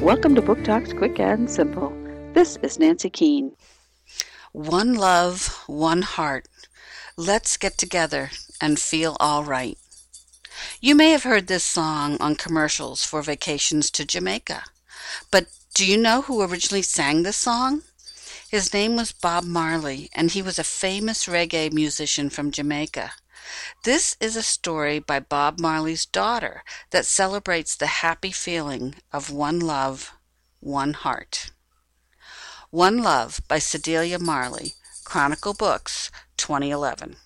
Welcome to Book Talks Quick and Simple. This is Nancy Keene. One love, one heart. Let's get together and feel all right. You may have heard this song on commercials for vacations to Jamaica. But do you know who originally sang this song? His name was Bob Marley, and he was a famous reggae musician from Jamaica. This is a story by Bob Marley's daughter that celebrates the happy feeling of one love, one heart. One Love by Cedella Marley, Chronicle Books, 2011.